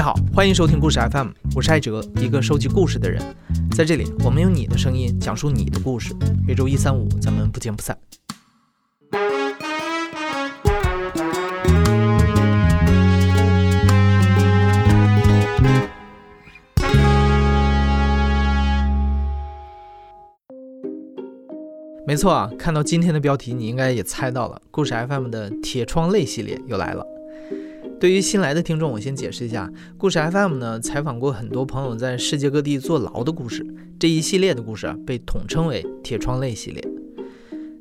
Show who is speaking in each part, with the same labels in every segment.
Speaker 1: 你好，欢迎收听故事 FM，我是艾哲，一个收集故事的人。在这里，我们用你的声音讲述你的故事。每周一、三、五，咱们不见不散。没错啊，看到今天的标题，你应该也猜到了，故事 FM 的铁窗泪系列又来了。对于新来的听众，我先解释一下，故事 FM 呢采访过很多朋友在世界各地坐牢的故事，这一系列的故事啊被统称为“铁窗泪”系列。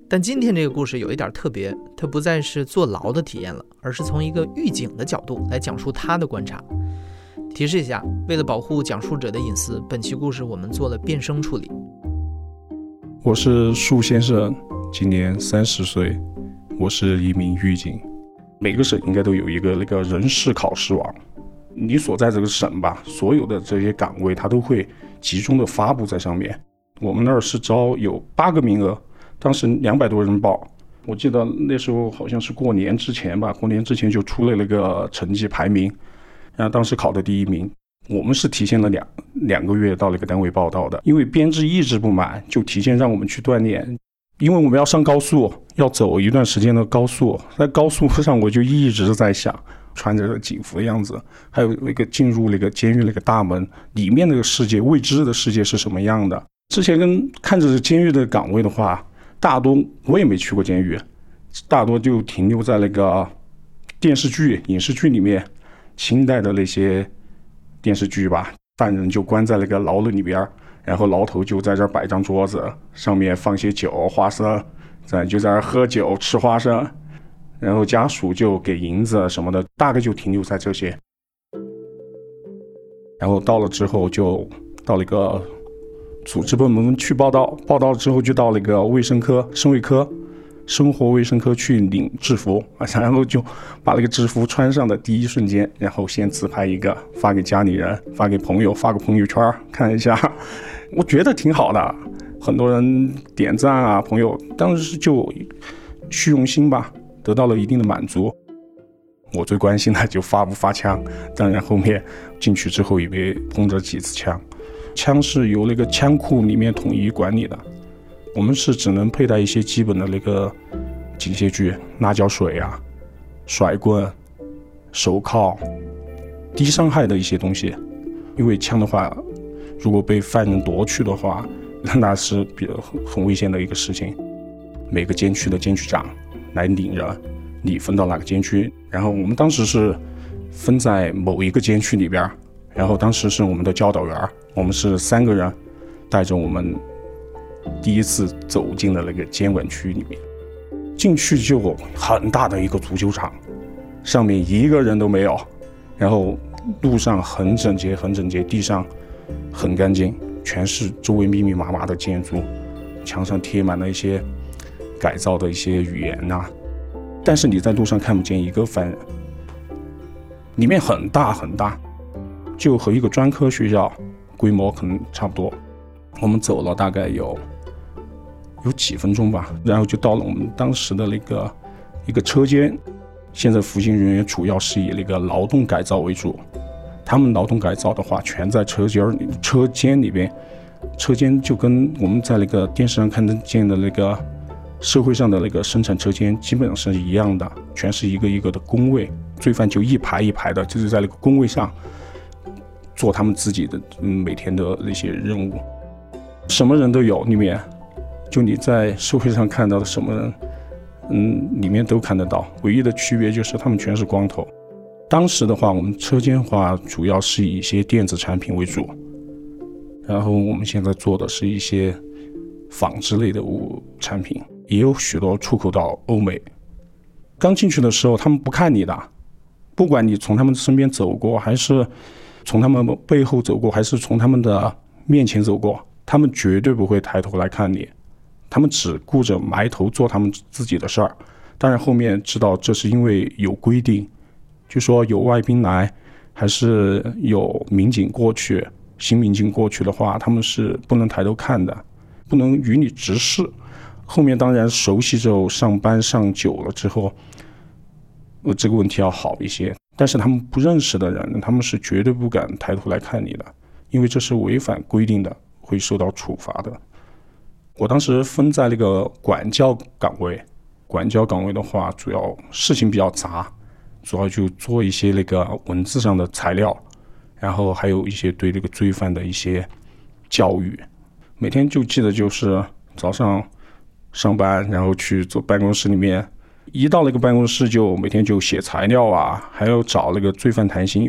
Speaker 1: 但今天这个故事有一点特别，它不再是坐牢的体验了，而是从一个狱警的角度来讲述他的观察。提示一下，为了保护讲述者的隐私，本期故事我们做了变声处理。
Speaker 2: 我是树先生，今年三十岁，我是一名狱警。每个省应该都有一个那个人事考试网，你所在这个省吧，所有的这些岗位它都会集中的发布在上面。我们那儿是招有八个名额，当时两百多人报。我记得那时候好像是过年之前吧，过年之前就出了那个成绩排名，然后当时考的第一名。我们是提前了两两个月到那个单位报道的，因为编制一直不满，就提前让我们去锻炼。因为我们要上高速，要走一段时间的高速，在高速上我就一直在想，穿着警服的样子，还有那个进入那个监狱那个大门里面那个世界，未知的世界是什么样的。之前跟看着监狱的岗位的话，大多我也没去过监狱，大多就停留在那个电视剧、影视剧里面，清代的那些电视剧吧，犯人就关在那个牢里里边。然后牢头就在这儿摆张桌子，上面放些酒、花生，咱就在这儿喝酒、吃花生。然后家属就给银子什么的，大概就停留在这些。然后到了之后，就到了一个组织部门去报道，报道之后就到那个卫生科、生卫科。生活卫生科去领制服啊，然后就把那个制服穿上的第一瞬间，然后先自拍一个，发给家里人，发给朋友，发个朋友圈看一下，我觉得挺好的，很多人点赞啊，朋友当时就虚荣心吧，得到了一定的满足。我最关心的就发不发枪，当然后面进去之后也被碰着几次枪，枪是由那个枪库里面统一管理的。我们是只能佩戴一些基本的那个警械具，辣椒水啊、甩棍、手铐，低伤害的一些东西。因为枪的话，如果被犯人夺去的话，那是比较很危险的一个事情。每个监区的监区长来领人，你分到哪个监区？然后我们当时是分在某一个监区里边，然后当时是我们的教导员，我们是三个人带着我们。第一次走进了那个监管区里面，进去就很大的一个足球场，上面一个人都没有，然后路上很整洁，很整洁，地上很干净，全是周围密密麻麻的建筑，墙上贴满了一些改造的一些语言呐，但是你在路上看不见一个犯人，里面很大很大，就和一个专科学校规模可能差不多。我们走了大概有有几分钟吧，然后就到了我们当时的那个一个车间。现在服刑人员主要是以那个劳动改造为主，他们劳动改造的话，全在车间里、车间里边。车间就跟我们在那个电视上看得见的那个社会上的那个生产车间基本上是一样的，全是一个一个的工位，罪犯就一排一排的，就是在那个工位上做他们自己的嗯每天的那些任务。什么人都有，里面就你在社会上看到的什么人，嗯，里面都看得到。唯一的区别就是他们全是光头。当时的话，我们车间话主要是以一些电子产品为主，然后我们现在做的是一些纺织类的物产品，也有许多出口到欧美。刚进去的时候，他们不看你的，不管你从他们身边走过，还是从他们背后走过，还是从他们的面前走过。他们绝对不会抬头来看你，他们只顾着埋头做他们自己的事儿。当然后面知道这是因为有规定，就说有外宾来，还是有民警过去，新民警过去的话，他们是不能抬头看的，不能与你直视。后面当然熟悉之后，上班上久了之后，呃，这个问题要好一些。但是他们不认识的人，他们是绝对不敢抬头来看你的，因为这是违反规定的，会受到处罚的。我当时分在那个管教岗位，管教岗位的话，主要事情比较杂，主要就做一些那个文字上的材料，然后还有一些对这个罪犯的一些教育。每天就记得就是早上上班，然后去坐办公室里面，一到那个办公室就每天就写材料啊，还要找那个罪犯谈心。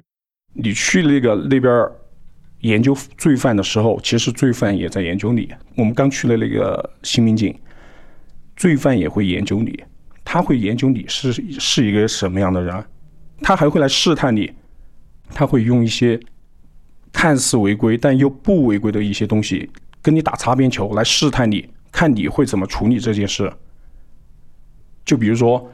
Speaker 2: 你去那个那边研究罪犯的时候，其实罪犯也在研究你。我们刚去了那个新民警，罪犯也会研究你，他会研究你是是一个什么样的人，他还会来试探你，他会用一些看似违规但又不违规的一些东西跟你打擦边球来试探你，看你会怎么处理这件事。就比如说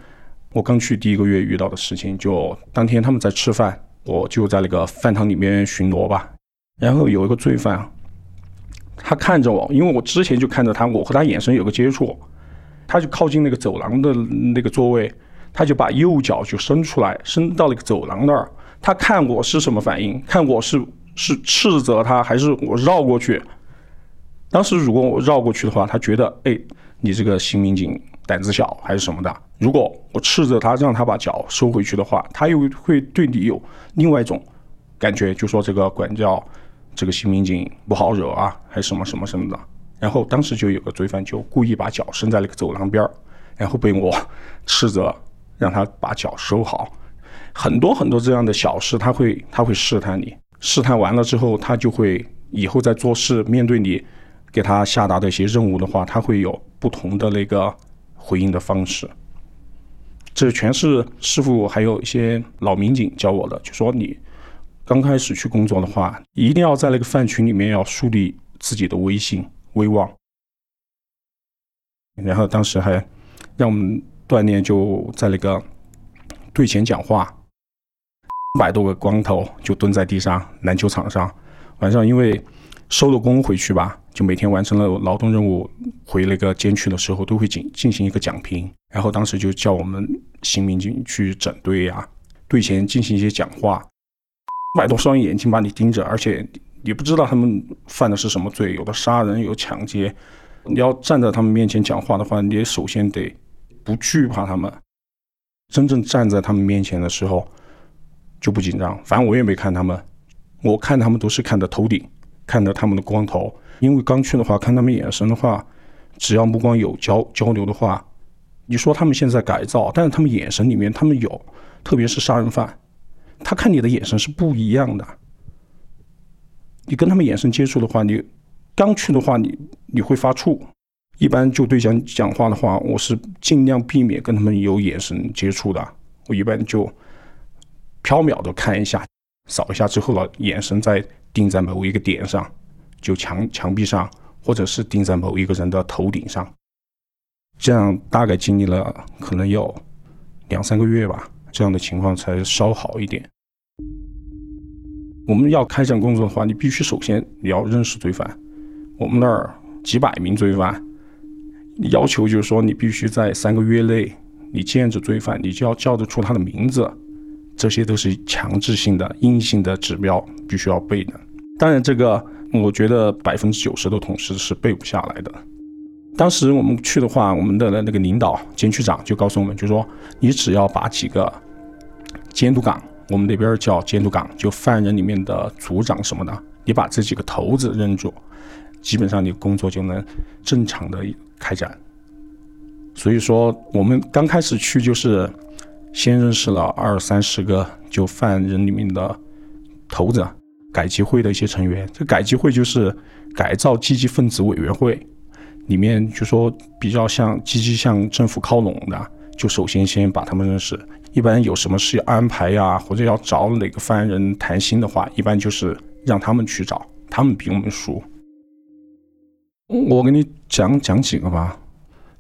Speaker 2: 我刚去第一个月遇到的事情，就当天他们在吃饭，我就在那个饭堂里面巡逻吧。然后有一个罪犯，他看着我，因为我之前就看着他，我和他眼神有个接触，他就靠近那个走廊的那个座位，他就把右脚就伸出来，伸到那个走廊那儿。他看我是什么反应，看我是是斥责他，还是我绕过去。当时如果我绕过去的话，他觉得，哎，你这个新民警胆子小还是什么的。如果我斥责他，让他把脚收回去的话，他又会对你有另外一种感觉，就说这个管教。这个新民警不好惹啊，还是什么什么什么的。然后当时就有个罪犯就故意把脚伸在那个走廊边儿，然后被我斥责，让他把脚收好。很多很多这样的小事，他会他会试探你，试探完了之后，他就会以后在做事面对你给他下达的一些任务的话，他会有不同的那个回应的方式。这全是师傅还有一些老民警教我的，就说你。刚开始去工作的话，一定要在那个饭群里面要树立自己的威信、威望。然后当时还让我们锻炼，就在那个队前讲话，百多个光头就蹲在地上篮球场上。晚上因为收了工回去吧，就每天完成了劳动任务，回那个监区的时候都会进进行一个讲评。然后当时就叫我们新民警去整队呀，队前进行一些讲话。百多双眼睛把你盯着，而且也不知道他们犯的是什么罪，有的杀人，有抢劫。你要站在他们面前讲话的话，你也首先得不惧怕他们。真正站在他们面前的时候，就不紧张。反正我也没看他们，我看他们都是看的头顶，看着他们的光头。因为刚去的话，看他们眼神的话，只要目光有交交流的话，你说他们现在改造，但是他们眼神里面他们有，特别是杀人犯。他看你的眼神是不一样的。你跟他们眼神接触的话，你刚去的话，你你会发怵。一般就对讲讲话的话，我是尽量避免跟他们有眼神接触的。我一般就缥缈的看一下，扫一下之后了，眼神再定在某一个点上，就墙墙壁上，或者是定在某一个人的头顶上。这样大概经历了可能有两三个月吧。这样的情况才稍好一点。我们要开展工作的话，你必须首先你要认识罪犯。我们那儿几百名罪犯，要求就是说你必须在三个月内，你见着罪犯，你就要叫得出他的名字。这些都是强制性的、硬性的指标，必须要背的。当然，这个我觉得百分之九十的同事是背不下来的。当时我们去的话，我们的那个领导监区长就告诉我们，就说你只要把几个。监督岗，我们那边叫监督岗，就犯人里面的组长什么的，你把这几个头子认住，基本上你工作就能正常的开展。所以说，我们刚开始去就是先认识了二三十个就犯人里面的头子，改集会的一些成员。这改集会就是改造积极分子委员会，里面就说比较像积极向政府靠拢的，就首先先把他们认识。一般有什么事要安排呀，或者要找哪个犯人谈心的话，一般就是让他们去找，他们比我们熟。我给你讲讲几个吧，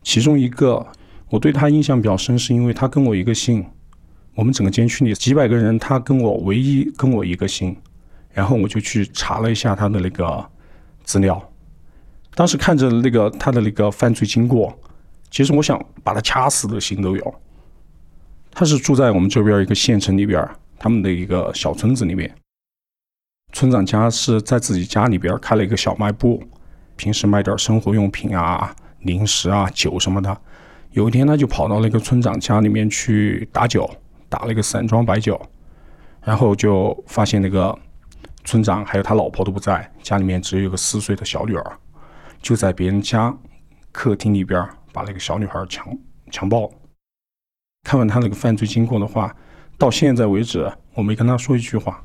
Speaker 2: 其中一个我对他印象比较深，是因为他跟我一个姓，我们整个监区里几百个人，他跟我唯一跟我一个姓，然后我就去查了一下他的那个资料，当时看着那个他的那个犯罪经过，其实我想把他掐死的心都有。他是住在我们这边一个县城里边，他们的一个小村子里面。村长家是在自己家里边开了一个小卖部，平时卖点生活用品啊、零食啊、酒什么的。有一天，他就跑到那个村长家里面去打酒，打了一个散装白酒，然后就发现那个村长还有他老婆都不在，家里面只有一个四岁的小女儿，就在别人家客厅里边把那个小女孩强强暴。看完他那个犯罪经过的话，到现在为止，我没跟他说一句话。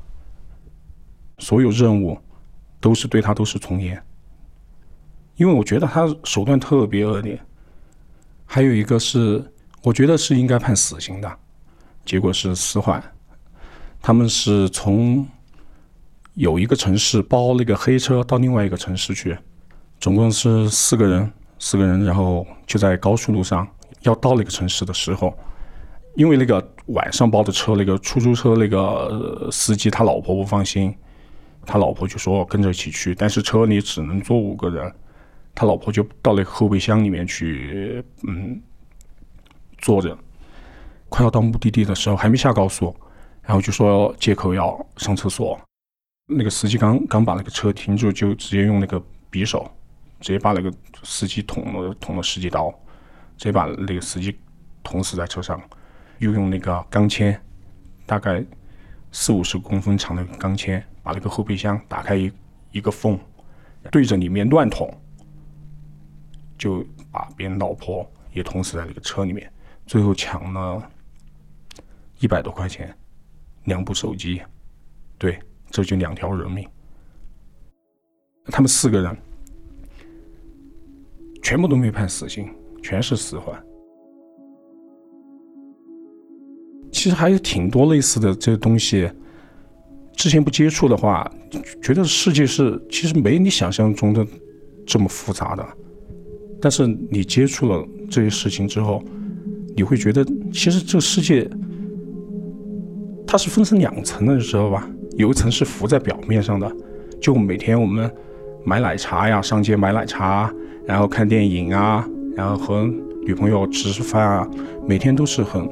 Speaker 2: 所有任务都是对他都是从严，因为我觉得他手段特别恶劣。还有一个是，我觉得是应该判死刑的，结果是死缓。他们是从有一个城市包那个黑车到另外一个城市去，总共是四个人，四个人，然后就在高速路上要到那个城市的时候。因为那个晚上包的车，那个出租车那个司机他老婆不放心，他老婆就说跟着一起去，但是车里只能坐五个人，他老婆就到那个后备箱里面去，嗯，坐着。快要到目的地的时候，还没下高速，然后就说借口要上厕所。那个司机刚刚把那个车停住，就直接用那个匕首，直接把那个司机捅了捅了十几刀，直接把那个司机捅死在车上。又用那个钢钎，大概四五十公分长的钢钎，把那个后备箱打开一一个缝，对着里面乱捅，就把别人老婆也捅死在那个车里面。最后抢了一百多块钱，两部手机，对，这就两条人命。他们四个人全部都没判死刑，全是死缓。其实还有挺多类似的这些东西，之前不接触的话，觉得世界是其实没你想象中的这么复杂的。但是你接触了这些事情之后，你会觉得其实这个世界它是分成两层的，你知道吧？有一层是浮在表面上的，就每天我们买奶茶呀，上街买奶茶，然后看电影啊，然后和女朋友吃吃饭啊，每天都是很。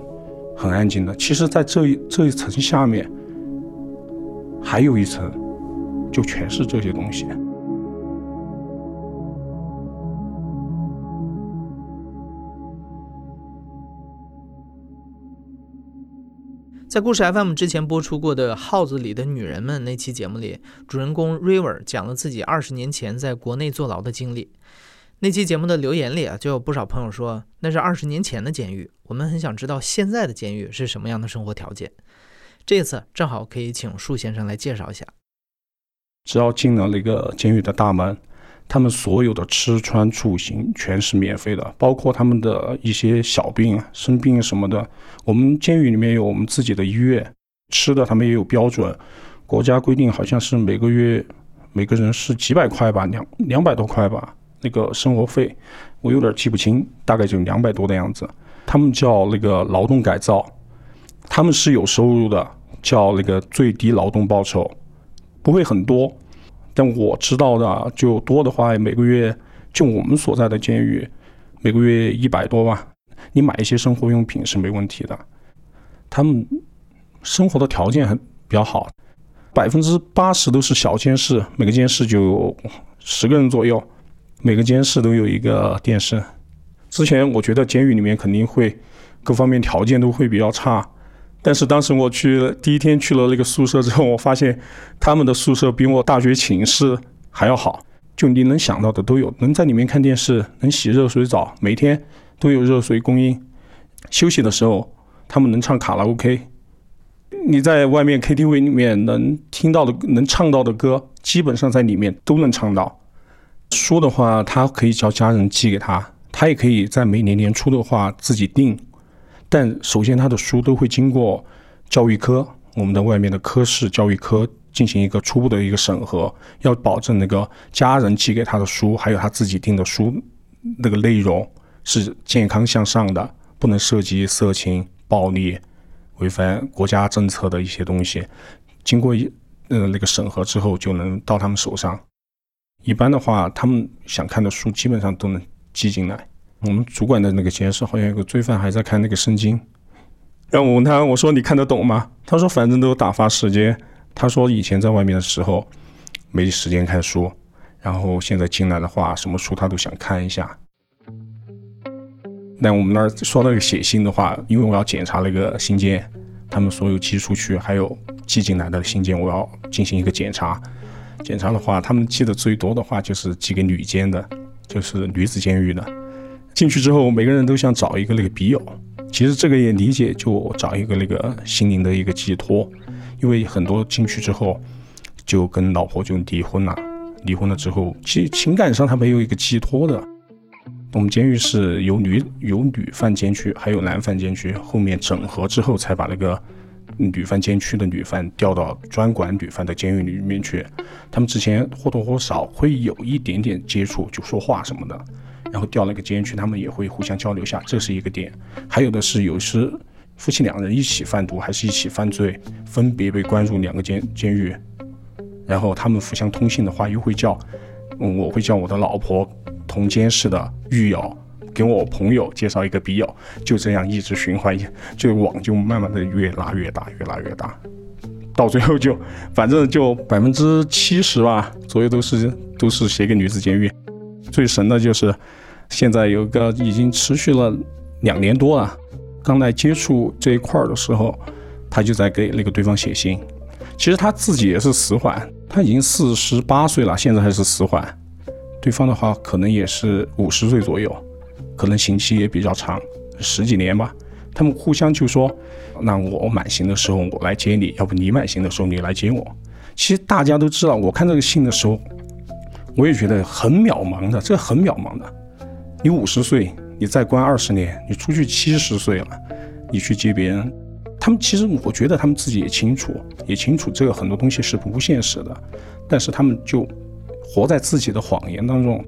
Speaker 2: 很安静的，其实，在这一这一层下面，还有一层，就全是这些东西。
Speaker 1: 在故事 FM 之前播出过的《号子里的女人们》那期节目里，主人公 River 讲了自己二十年前在国内坐牢的经历。那期节目的留言里啊，就有不少朋友说那是二十年前的监狱，我们很想知道现在的监狱是什么样的生活条件。这次正好可以请树先生来介绍一下。
Speaker 2: 只要进了那个监狱的大门，他们所有的吃穿住行全是免费的，包括他们的一些小病、生病什么的。我们监狱里面有我们自己的医院，吃的他们也有标准，国家规定好像是每个月每个人是几百块吧，两两百多块吧。那个生活费，我有点记不清，大概就两百多的样子。他们叫那个劳动改造，他们是有收入的，叫那个最低劳动报酬，不会很多，但我知道的就多的话，每个月就我们所在的监狱，每个月一百多万。你买一些生活用品是没问题的。他们生活的条件还比较好，百分之八十都是小监室，每个监室就十个人左右。每个监室都有一个电视。之前我觉得监狱里面肯定会各方面条件都会比较差，但是当时我去第一天去了那个宿舍之后，我发现他们的宿舍比我大学寝室还要好，就你能想到的都有，能在里面看电视，能洗热水澡，每天都有热水供应。休息的时候，他们能唱卡拉 OK，你在外面 KTV 里面能听到的、能唱到的歌，基本上在里面都能唱到。书的话，他可以叫家人寄给他，他也可以在每年年初的话自己订。但首先，他的书都会经过教育科，我们的外面的科室教育科进行一个初步的一个审核，要保证那个家人寄给他的书，还有他自己订的书，那个内容是健康向上的，不能涉及色情、暴力、违反国家政策的一些东西。经过一呃那个审核之后，就能到他们手上。一般的话，他们想看的书基本上都能寄进来。我们主管的那个监室好像有个罪犯还在看那个圣经，然后我问他，我说你看得懂吗？他说反正都打发时间。他说以前在外面的时候没时间看书，然后现在进来的话，什么书他都想看一下。那我们那儿说那个写信的话，因为我要检查那个信件，他们所有寄出去还有寄进来的信件，我要进行一个检查。检查的话，他们寄的最多的话就是寄给女监的，就是女子监狱的。进去之后，每个人都想找一个那个笔友。其实这个也理解，就找一个那个心灵的一个寄托。因为很多进去之后，就跟老婆就离婚了。离婚了之后，其实情感上他没有一个寄托的。我们监狱是有女有女犯监区，还有男犯监区，后面整合之后才把那个女犯监区的女犯调到专管女犯的监狱里面去。他们之前或多或少会有一点点接触，就说话什么的。然后调那个监区，他们也会互相交流下，这是一个点。还有的是有时夫妻两人一起贩毒，还是一起犯罪，分别被关入两个监监狱，然后他们互相通信的话，又会叫，我会叫我的老婆。同监室的狱友给我朋友介绍一个笔友，就这样一直循环，就网就慢慢的越拉越大，越拉越大，到最后就反正就百分之七十吧左右都是都是写给女子监狱。最神的就是现在有个已经持续了两年多了，刚来接触这一块儿的时候，他就在给那个对方写信。其实他自己也是死缓，他已经四十八岁了，现在还是死缓。对方的话可能也是五十岁左右，可能刑期也比较长，十几年吧。他们互相就说：“那我满刑的时候我来接你，要不你满刑的时候你来接我。”其实大家都知道，我看这个信的时候，我也觉得很渺茫的，这很渺茫的。你五十岁，你再关二十年，你出去七十岁了，你去接别人，他们其实我觉得他们自己也清楚，也清楚这个很多东西是不现实的，但是他们就。活在自己的谎言当中，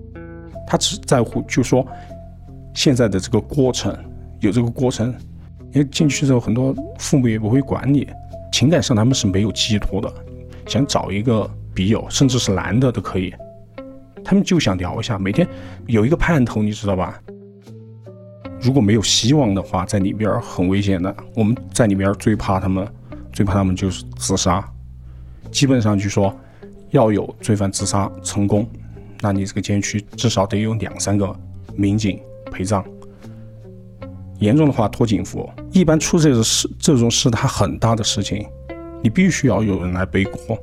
Speaker 2: 他只在乎就说现在的这个过程，有这个过程，因为进去之后很多父母也不会管你，情感上他们是没有寄托的，想找一个笔友，甚至是男的都可以，他们就想聊一下，每天有一个盼头，你知道吧？如果没有希望的话，在里边很危险的。我们在里边最怕他们，最怕他们就是自杀，基本上就说。要有罪犯自杀成功，那你这个监区至少得有两三个民警陪葬。严重的话脱警服。一般出这种事，这种事它很大的事情，你必须要有人来背锅。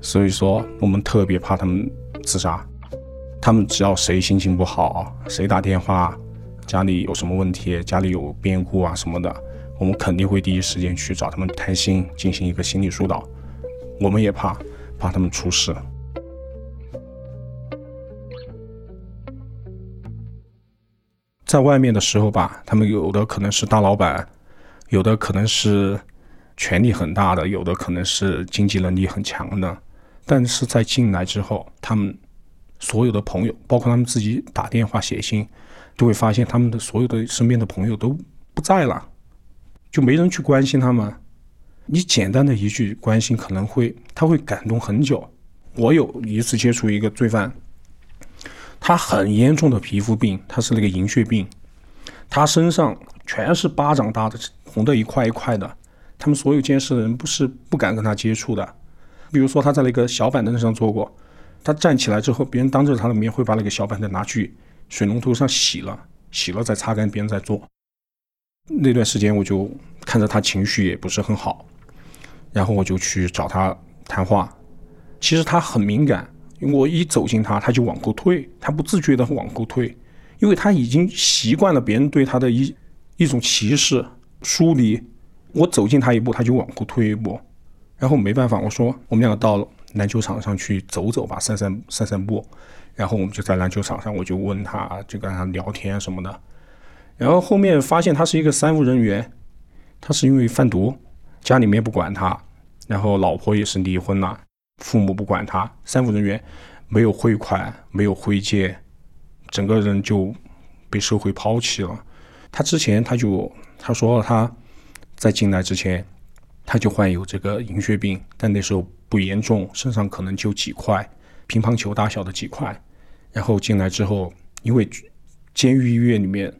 Speaker 2: 所以说我们特别怕他们自杀。他们只要谁心情不好，谁打电话，家里有什么问题，家里有变故啊什么的，我们肯定会第一时间去找他们谈心，进行一个心理疏导。我们也怕。怕他们出事，在外面的时候吧，他们有的可能是大老板，有的可能是权力很大的，有的可能是经济能力很强的。但是在进来之后，他们所有的朋友，包括他们自己打电话写信，就会发现他们的所有的身边的朋友都不在了，就没人去关心他们。你简单的一句关心，可能会他会感动很久。我有一次接触一个罪犯，他很严重的皮肤病，他是那个银屑病，他身上全是巴掌大的红的一块一块的。他们所有监视的人不是不敢跟他接触的。比如说他在那个小板凳上坐过，他站起来之后，别人当着他的面会把那个小板凳拿去水龙头上洗了，洗了再擦干，别人再坐。那段时间我就看着他情绪也不是很好。然后我就去找他谈话，其实他很敏感，我一走近他，他就往后退，他不自觉的往后退，因为他已经习惯了别人对他的一一种歧视疏离。我走近他一步，他就往后退一步，然后没办法，我说我们两个到篮球场上去走走吧，散散散散步。然后我们就在篮球场上，我就问他，就跟他聊天什么的。然后后面发现他是一个三无人员，他是因为贩毒。家里面不管他，然后老婆也是离婚了，父母不管他，三无人员，没有汇款，没有汇借，整个人就被社会抛弃了。他之前他就他说他在进来之前，他就患有这个银屑病，但那时候不严重，身上可能就几块乒乓球大小的几块。然后进来之后，因为监狱医院里面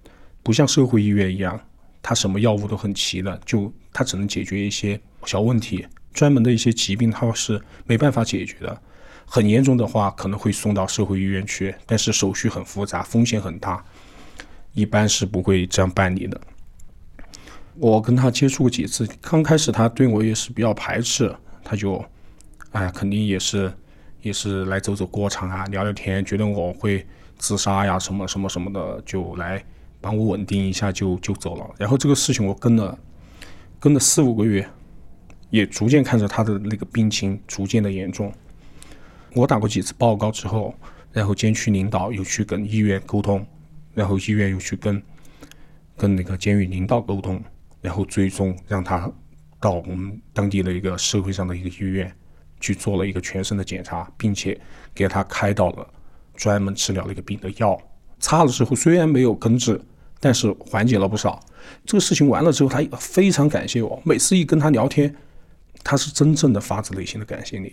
Speaker 2: 不像社会医院一样。他什么药物都很齐的，就他只能解决一些小问题，专门的一些疾病他是没办法解决的。很严重的话，可能会送到社会医院去，但是手续很复杂，风险很大，一般是不会这样办理的。我跟他接触过几次，刚开始他对我也是比较排斥，他就，哎，肯定也是，也是来走走过场啊，聊聊天，觉得我会自杀呀，什么什么什么的，就来帮我稳定一下，就就走了。然后这个事情我跟了，跟了四五个月，也逐渐看着他的那个病情逐渐的严重。我打过几次报告之后，然后监区领导又去跟医院沟通，然后医院又去跟跟那个监狱领导沟通。然后最终让他到我们当地的一个社会上的一个医院去做了一个全身的检查，并且给他开到了专门治疗那个病的药。擦了之后虽然没有根治，但是缓解了不少。这个事情完了之后，他非常感谢我。每次一跟他聊天，他是真正的发自内心的感谢你。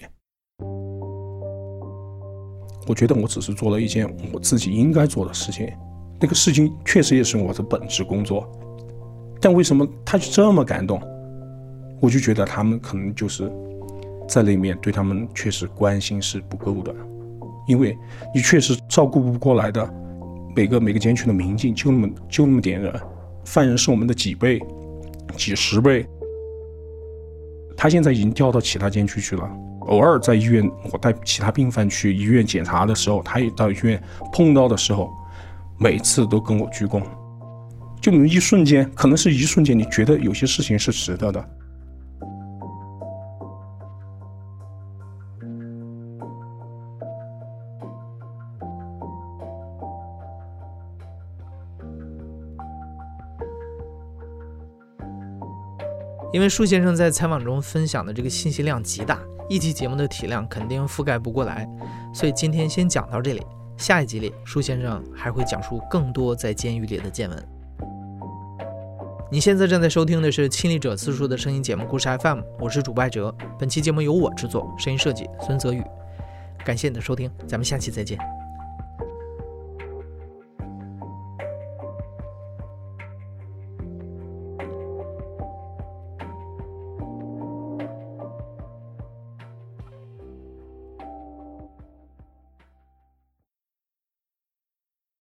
Speaker 2: 我觉得我只是做了一件我自己应该做的事情，那个事情确实也是我的本职工作。但为什么他就这么感动？我就觉得他们可能就是在那面对他们确实关心是不够的，因为你确实照顾不过来的。每个每个监区的民警就那么就那么点人，犯人是我们的几倍、几十倍。他现在已经调到其他监区去了，偶尔在医院，我带其他病犯去医院检查的时候，他也到医院碰到的时候，每次都跟我鞠躬。就那一瞬间，可能是一瞬间，你觉得有些事情是值得的。
Speaker 1: 因为舒先生在采访中分享的这个信息量极大，一期节目的体量肯定覆盖不过来，所以今天先讲到这里。下一集里，舒先生还会讲述更多在监狱里的见闻。你现在正在收听的是《亲历者自述》的声音节目《故事 FM》，我是主播哲。本期节目由我制作，声音设计孙泽宇。感谢你的收听，咱们下期再见。